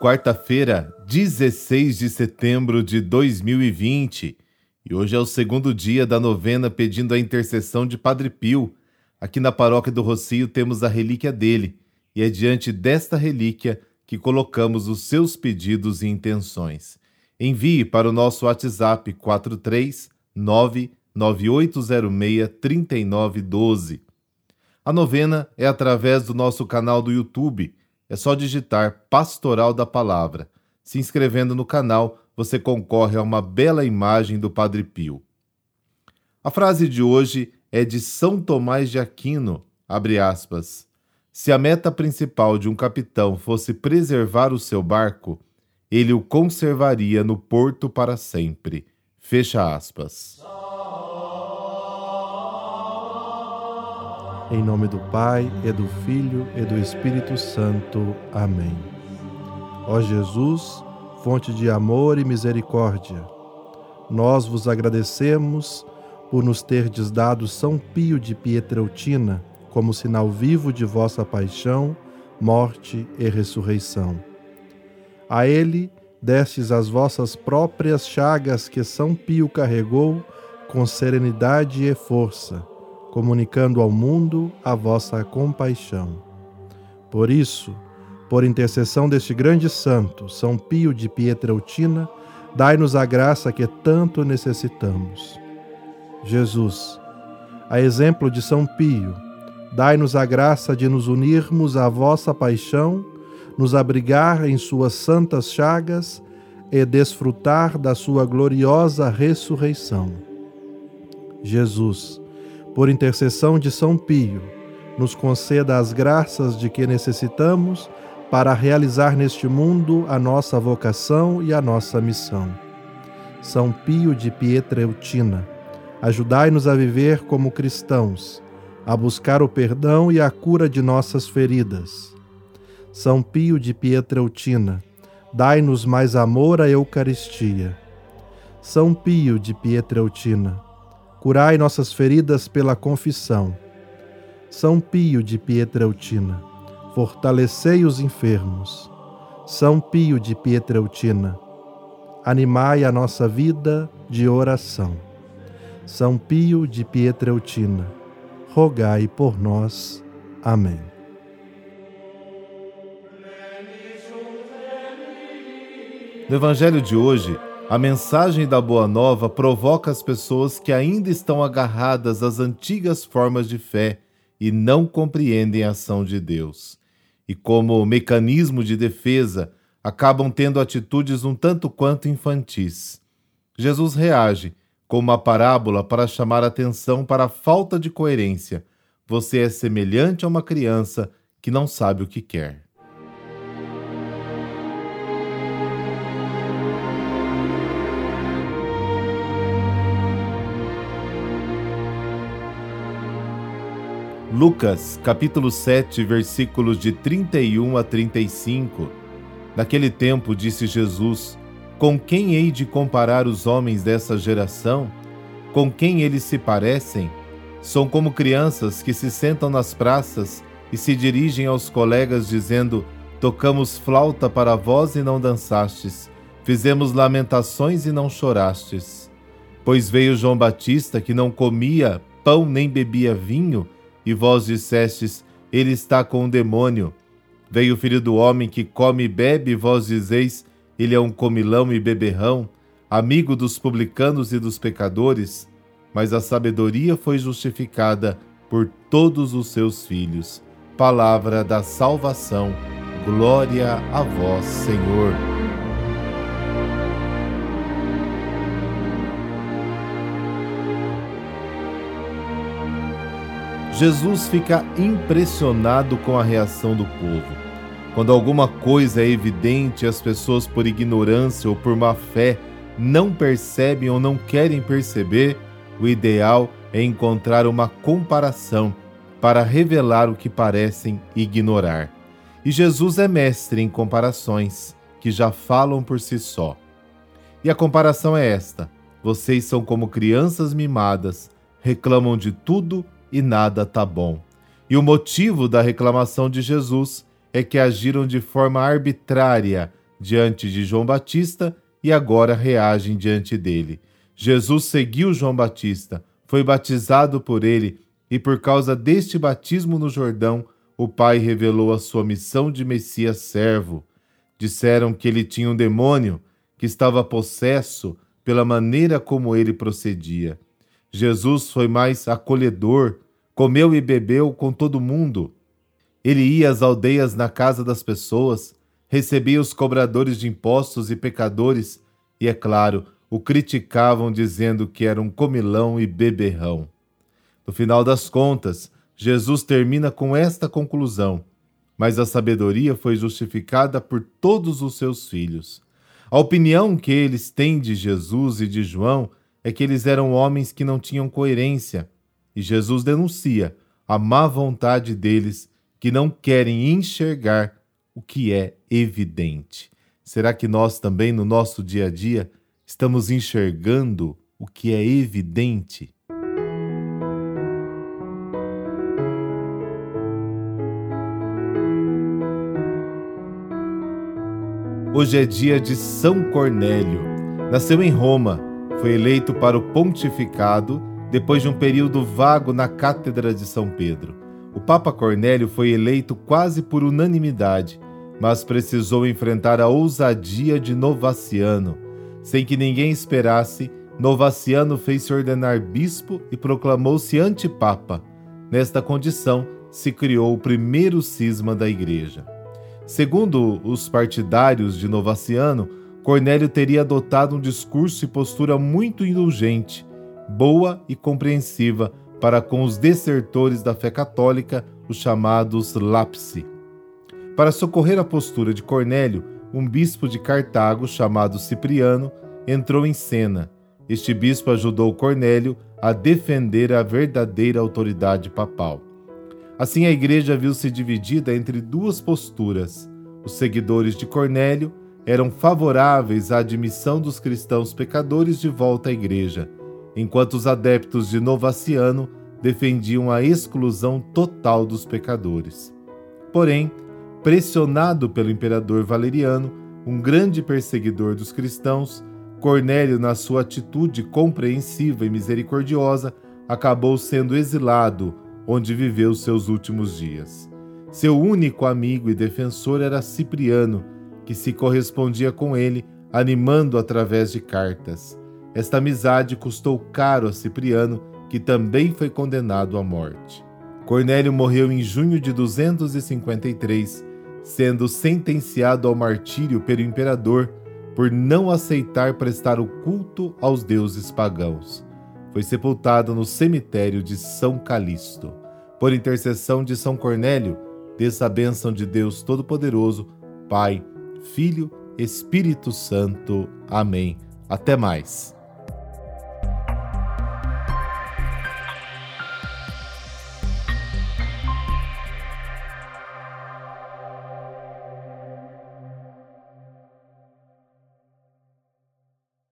quarta-feira, 16 de setembro de 2020. E hoje é o segundo dia da novena pedindo a intercessão de Padre Pio. Aqui na paróquia do Rocio temos a relíquia dele, e é diante desta relíquia que colocamos os seus pedidos e intenções. Envie para o nosso WhatsApp 439 9806 3912. A novena é através do nosso canal do YouTube é só digitar Pastoral da Palavra. Se inscrevendo no canal, você concorre a uma bela imagem do Padre Pio. A frase de hoje é de São Tomás de Aquino, abre aspas. Se a meta principal de um capitão fosse preservar o seu barco, ele o conservaria no porto para sempre. Fecha aspas. Em nome do Pai, e do Filho, e do Espírito Santo. Amém. Ó Jesus, fonte de amor e misericórdia, nós vos agradecemos por nos terdes dado São Pio de Pietreutina como sinal vivo de vossa paixão, morte e ressurreição. A ele destes as vossas próprias chagas que São Pio carregou com serenidade e força comunicando ao mundo a vossa compaixão. Por isso, por intercessão deste grande santo, São Pio de Pietreutina, dai-nos a graça que tanto necessitamos. Jesus, a exemplo de São Pio, dai-nos a graça de nos unirmos à vossa paixão, nos abrigar em suas santas chagas e desfrutar da sua gloriosa ressurreição. Jesus, por intercessão de São Pio, nos conceda as graças de que necessitamos para realizar neste mundo a nossa vocação e a nossa missão. São Pio de Pietreutina, ajudai-nos a viver como cristãos, a buscar o perdão e a cura de nossas feridas. São Pio de Pietreutina, dai-nos mais amor à Eucaristia. São Pio de Pietreutina, curai nossas feridas pela confissão. São Pio de Pietreutina, fortalecei os enfermos. São Pio de Pietreutina, animai a nossa vida de oração. São Pio de Pietreutina, rogai por nós. Amém. No Evangelho de hoje, a mensagem da Boa Nova provoca as pessoas que ainda estão agarradas às antigas formas de fé e não compreendem a ação de Deus. E, como mecanismo de defesa, acabam tendo atitudes um tanto quanto infantis. Jesus reage com uma parábola para chamar atenção para a falta de coerência. Você é semelhante a uma criança que não sabe o que quer. Lucas, capítulo 7, versículos de 31 a 35. Naquele tempo disse Jesus: Com quem hei de comparar os homens dessa geração? Com quem eles se parecem? São como crianças que se sentam nas praças e se dirigem aos colegas dizendo: Tocamos flauta para vós e não dançastes, fizemos lamentações e não chorastes. Pois veio João Batista que não comia pão nem bebia vinho, e vós dissestes: Ele está com um demônio. Veio o filho do homem que come e bebe, e vós dizeis: Ele é um comilão e beberrão, amigo dos publicanos e dos pecadores. Mas a sabedoria foi justificada por todos os seus filhos. Palavra da salvação. Glória a vós, Senhor. Jesus fica impressionado com a reação do povo. Quando alguma coisa é evidente, as pessoas, por ignorância ou por má fé, não percebem ou não querem perceber, o ideal é encontrar uma comparação para revelar o que parecem ignorar. E Jesus é mestre em comparações, que já falam por si só. E a comparação é esta: vocês são como crianças mimadas, reclamam de tudo e nada tá bom. E o motivo da reclamação de Jesus é que agiram de forma arbitrária, diante de João Batista e agora reagem diante dele. Jesus seguiu João Batista, foi batizado por ele e por causa deste batismo no Jordão, o Pai revelou a sua missão de Messias servo. Disseram que ele tinha um demônio, que estava possesso pela maneira como ele procedia. Jesus foi mais acolhedor, comeu e bebeu com todo mundo. Ele ia às aldeias na casa das pessoas, recebia os cobradores de impostos e pecadores, e, é claro, o criticavam dizendo que era um comilão e beberrão. No final das contas, Jesus termina com esta conclusão: Mas a sabedoria foi justificada por todos os seus filhos. A opinião que eles têm de Jesus e de João é que eles eram homens que não tinham coerência, e Jesus denuncia a má vontade deles que não querem enxergar o que é evidente. Será que nós também, no nosso dia a dia, estamos enxergando o que é evidente? Hoje é dia de São Cornélio. Nasceu em Roma, foi eleito para o pontificado depois de um período vago na Cátedra de São Pedro. O Papa Cornélio foi eleito quase por unanimidade, mas precisou enfrentar a ousadia de Novaciano. Sem que ninguém esperasse, Novaciano fez-se ordenar bispo e proclamou-se antipapa. Nesta condição, se criou o primeiro cisma da Igreja. Segundo os partidários de Novaciano, Cornélio teria adotado um discurso e postura muito indulgente, boa e compreensiva para com os desertores da fé católica, os chamados lapsi. Para socorrer a postura de Cornélio, um bispo de Cartago chamado Cipriano entrou em cena. Este bispo ajudou Cornélio a defender a verdadeira autoridade papal. Assim, a igreja viu-se dividida entre duas posturas. Os seguidores de Cornélio eram favoráveis à admissão dos cristãos pecadores de volta à igreja, enquanto os adeptos de Novaciano defendiam a exclusão total dos pecadores. Porém, pressionado pelo imperador Valeriano, um grande perseguidor dos cristãos, Cornélio, na sua atitude compreensiva e misericordiosa, acabou sendo exilado onde viveu seus últimos dias. Seu único amigo e defensor era Cipriano, que se correspondia com ele, animando através de cartas. Esta amizade custou caro a Cipriano, que também foi condenado à morte. Cornélio morreu em junho de 253, sendo sentenciado ao martírio pelo imperador por não aceitar prestar o culto aos deuses pagãos foi sepultado no cemitério de São Calixto. Por intercessão de São Cornélio, desça a bênção de Deus Todo-Poderoso, Pai, Filho, Espírito Santo. Amém. Até mais.